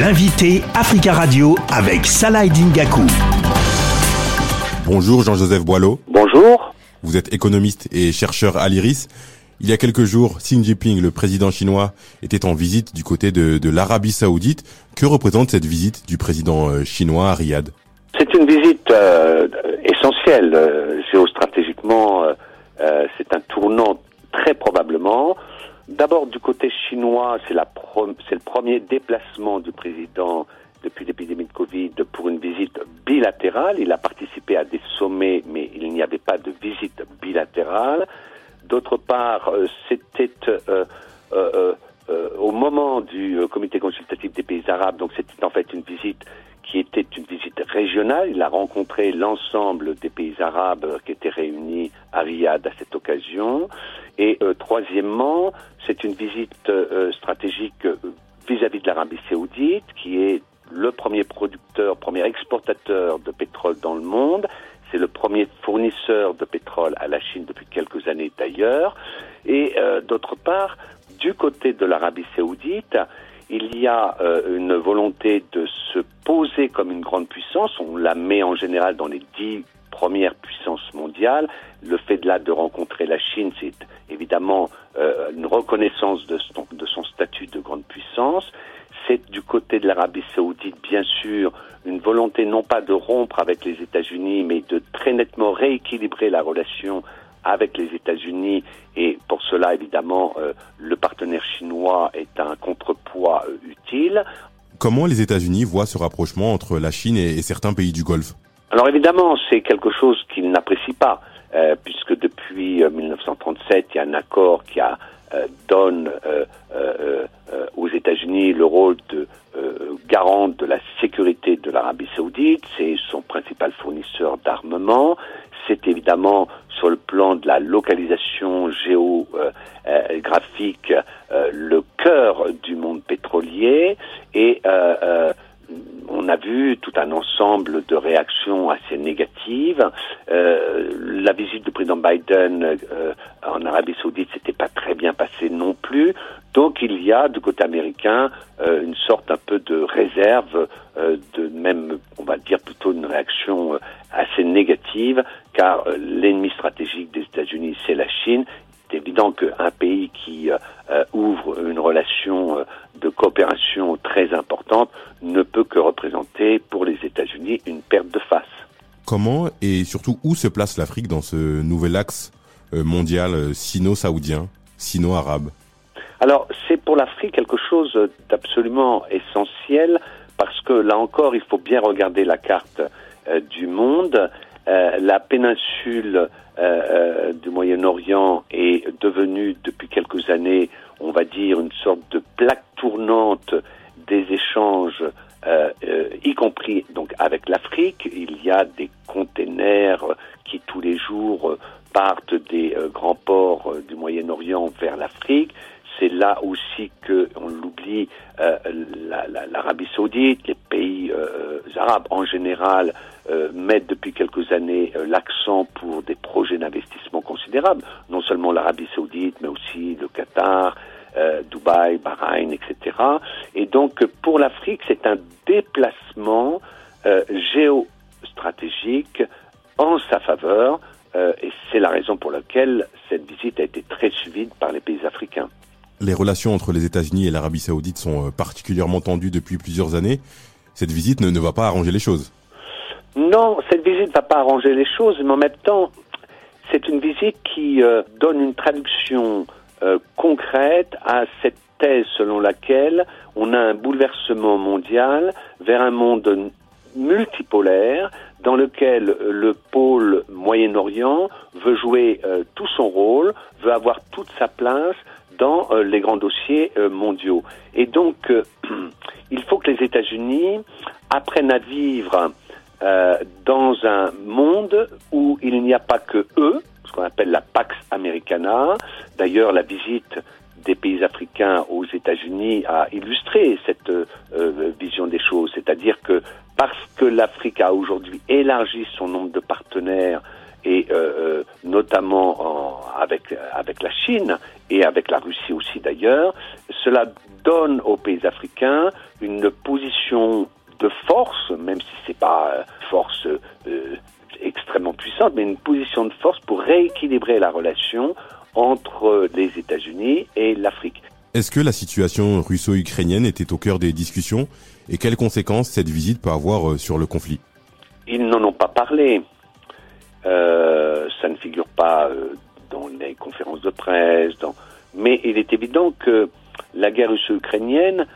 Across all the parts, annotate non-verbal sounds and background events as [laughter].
L'invité Africa Radio avec Salah Dingaku. Bonjour Jean-Joseph Boileau. Bonjour. Vous êtes économiste et chercheur à l'IRIS. Il y a quelques jours, Xi Jinping, le président chinois, était en visite du côté de, de l'Arabie saoudite. Que représente cette visite du président euh, chinois à Riyad? C'est une visite euh, essentielle euh, géostratégiquement. Euh, c'est un tournant très probablement. D'abord, du côté chinois, c'est le premier déplacement du président depuis l'épidémie de Covid pour une visite bilatérale. Il a participé à des sommets, mais il n'y avait pas de visite bilatérale. D'autre part, euh, c'était euh, euh, au moment du comité consultatif des pays arabes, donc c'était en fait une visite qui était une visite régionale. Il a rencontré l'ensemble des pays arabes qui étaient réunis à Riyad à cette occasion. Et euh, troisièmement, c'est une visite euh, stratégique vis-à-vis de l'Arabie saoudite, qui est le premier producteur, premier exportateur de pétrole dans le monde. C'est le premier fournisseur de pétrole à la Chine depuis quelques années d'ailleurs. Et euh, d'autre part, du côté de l'Arabie saoudite, il y a euh, une volonté de se poser comme une grande puissance. On la met en général dans les dix premières puissances mondiales. Le fait de là de rencontrer la Chine, c'est évidemment euh, une reconnaissance de son, statut de grande puissance. C'est du côté de l'Arabie saoudite, bien sûr, une volonté non pas de rompre avec les États-Unis, mais de très nettement rééquilibrer la relation avec les États-Unis et pour cela évidemment euh, le partenaire chinois est un contrepoids euh, utile. Comment les États-Unis voient ce rapprochement entre la Chine et, certains pays du Golfe? Alors évidemment c'est quelque chose qu'ils n'apprécient pas euh, puisque depuis 1937 il y a un accord qui a donne aux États-Unis le rôle de garante de la sécurité de l'Arabie saoudite, c'est son principal fournisseur d'armement, c'est évidemment sur le plan de la localisation géographique euh, le cœur du monde pétrolier. Et euh, euh, on a vu tout un ensemble de réactions assez négatives. la visite du président Biden en Arabie Saoudite s'était pas très bien passée non plus. Donc il y a du côté américain une sorte un peu de réserve, de même on va dire plutôt une réaction assez négative, car euh, l'ennemi stratégique des États-Unis, c'est la Chine. Évident qu'un pays qui euh, euh, ouvre une relation de coopération très importante ne peut que représenter pour les États-Unis une perte de face. Comment et surtout où se place l'Afrique dans ce nouvel axe mondial sino-saoudien, sino-arabe? Alors c'est pour l'Afrique quelque chose d'absolument essentiel parce que là encore il faut bien regarder la carte euh, du monde. Euh, la péninsule euh, du Moyen-Orient est devenue depuis quelques années, on va dire, une sorte de plaque tournante des échanges, y compris donc avec l'Afrique. Il y a des containers qui tous les jours partent des grands ports du Moyen-Orient vers l'Afrique. C'est là aussi que, on l'oublie, l'Arabie saoudite, les pays arabes en général euh, mettent depuis quelques années euh, l'accent pour des projets d'investissement considérables, non seulement l'Arabie saoudite, mais aussi le Qatar, euh, Dubaï, Bahreïn, etc. Et donc pour l'Afrique, c'est un déplacement géostratégique en sa faveur, et c'est la raison pour laquelle cette visite a été très suivie par les pays africains. Les relations entre les États-Unis et l'Arabie saoudite sont particulièrement tendues depuis plusieurs années. Cette visite ne va pas arranger les choses. Non, cette visite ne va pas arranger les choses, mais en même temps, c'est une visite qui euh, donne une traduction euh, concrète à cette thèse selon laquelle on a un bouleversement mondial vers un monde multipolaire dans lequel le pôle Moyen-Orient veut jouer euh, tout son rôle, veut avoir toute sa place dans les grands dossiers mondiaux. Et donc, [clears throat] il faut que les États-Unis apprennent à vivre euh, dans un monde où il n'y a pas que eux, ce qu'on appelle la Pax Americana. D'ailleurs, la visite des pays africains aux États-Unis a illustré cette euh, vision des choses, c'est-à-dire que parce que l'Afrique a aujourd'hui élargi son nombre de partenaires et euh, notamment avec avec la Chine et avec la Russie aussi d'ailleurs, cela donne aux pays africains une position de force, même si c'est pas euh, force euh, extrêmement puissante, mais une position de force pour rééquilibrer la relation entre les États-Unis et l'Afrique. Est-ce que la situation russo-ukrainienne était au cœur des discussions et quelles conséquences cette visite peut avoir euh, sur le conflit? Ils n'en ont pas parlé. Euh, ça ne figure pas dans les conférences de presse, dans... mais il est évident que la guerre russo-ukrainienne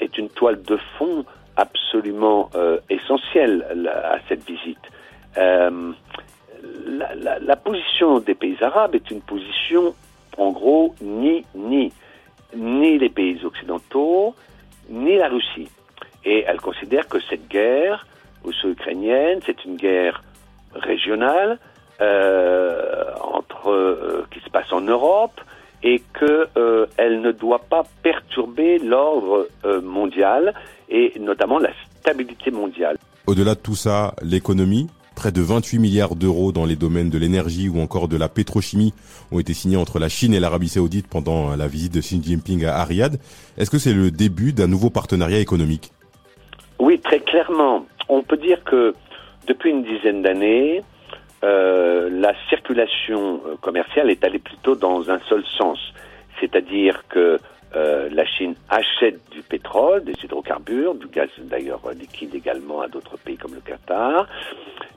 est une toile de fond absolument euh, essentielle à cette visite. Euh, la, position des pays arabes est une position, en gros, ni ni ni les pays occidentaux, ni la Russie. Et elle considère que cette guerre russo-ukrainienne, c'est une guerre régionale euh, entre euh, qui se passe en Europe et que euh, elle ne doit pas perturber l'ordre mondial et notamment la stabilité mondiale. Au-delà de tout ça, l'économie, près de 28 milliards d'euros dans les domaines de l'énergie ou encore de la pétrochimie ont été signés entre la Chine et l'Arabie Saoudite pendant la visite de Xi Jinping à Riyad. Est-ce que c'est le début d'un nouveau partenariat économique? Oui, très clairement. On peut dire que depuis une dizaine d'années, euh, la circulation euh, commerciale est allée plutôt dans un seul sens, c'est-à-dire que euh, la Chine achète du pétrole, des hydrocarbures, du gaz d'ailleurs liquide également à d'autres pays comme le Qatar,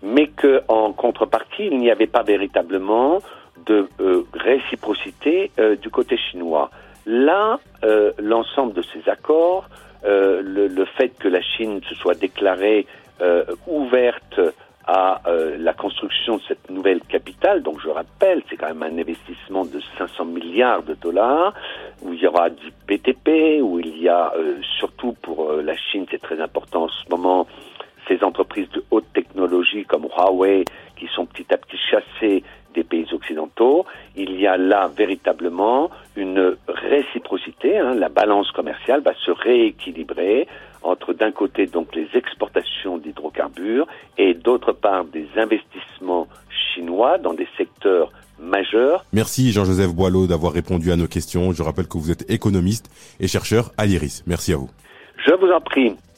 mais que en contrepartie il n'y avait pas véritablement de euh, réciprocité euh, du côté chinois. Là, euh, l'ensemble de ces accords, le, le, fait que la Chine se soit déclarée ouverte à euh, la construction de cette nouvelle capitale. Donc je rappelle, c'est quand même un investissement de 500 milliards de dollars, où il y aura du BTP, où il y a euh, surtout pour euh, la Chine, c'est très important en ce moment, ces entreprises de haute technologie comme Huawei qui sont petit à petit chassées des pays occidentaux. Il y a là véritablement une réciprocité. Hein, la balance commerciale va se rééquilibrer entre d'un côté donc les exportations d'hydrocarbures et d'autre part des investissements chinois dans des secteurs Merci Jean-Joseph Boileau d'avoir répondu à nos questions. Je rappelle que vous êtes économiste et chercheur à l'IRIS. Merci à vous. Je vous en prie.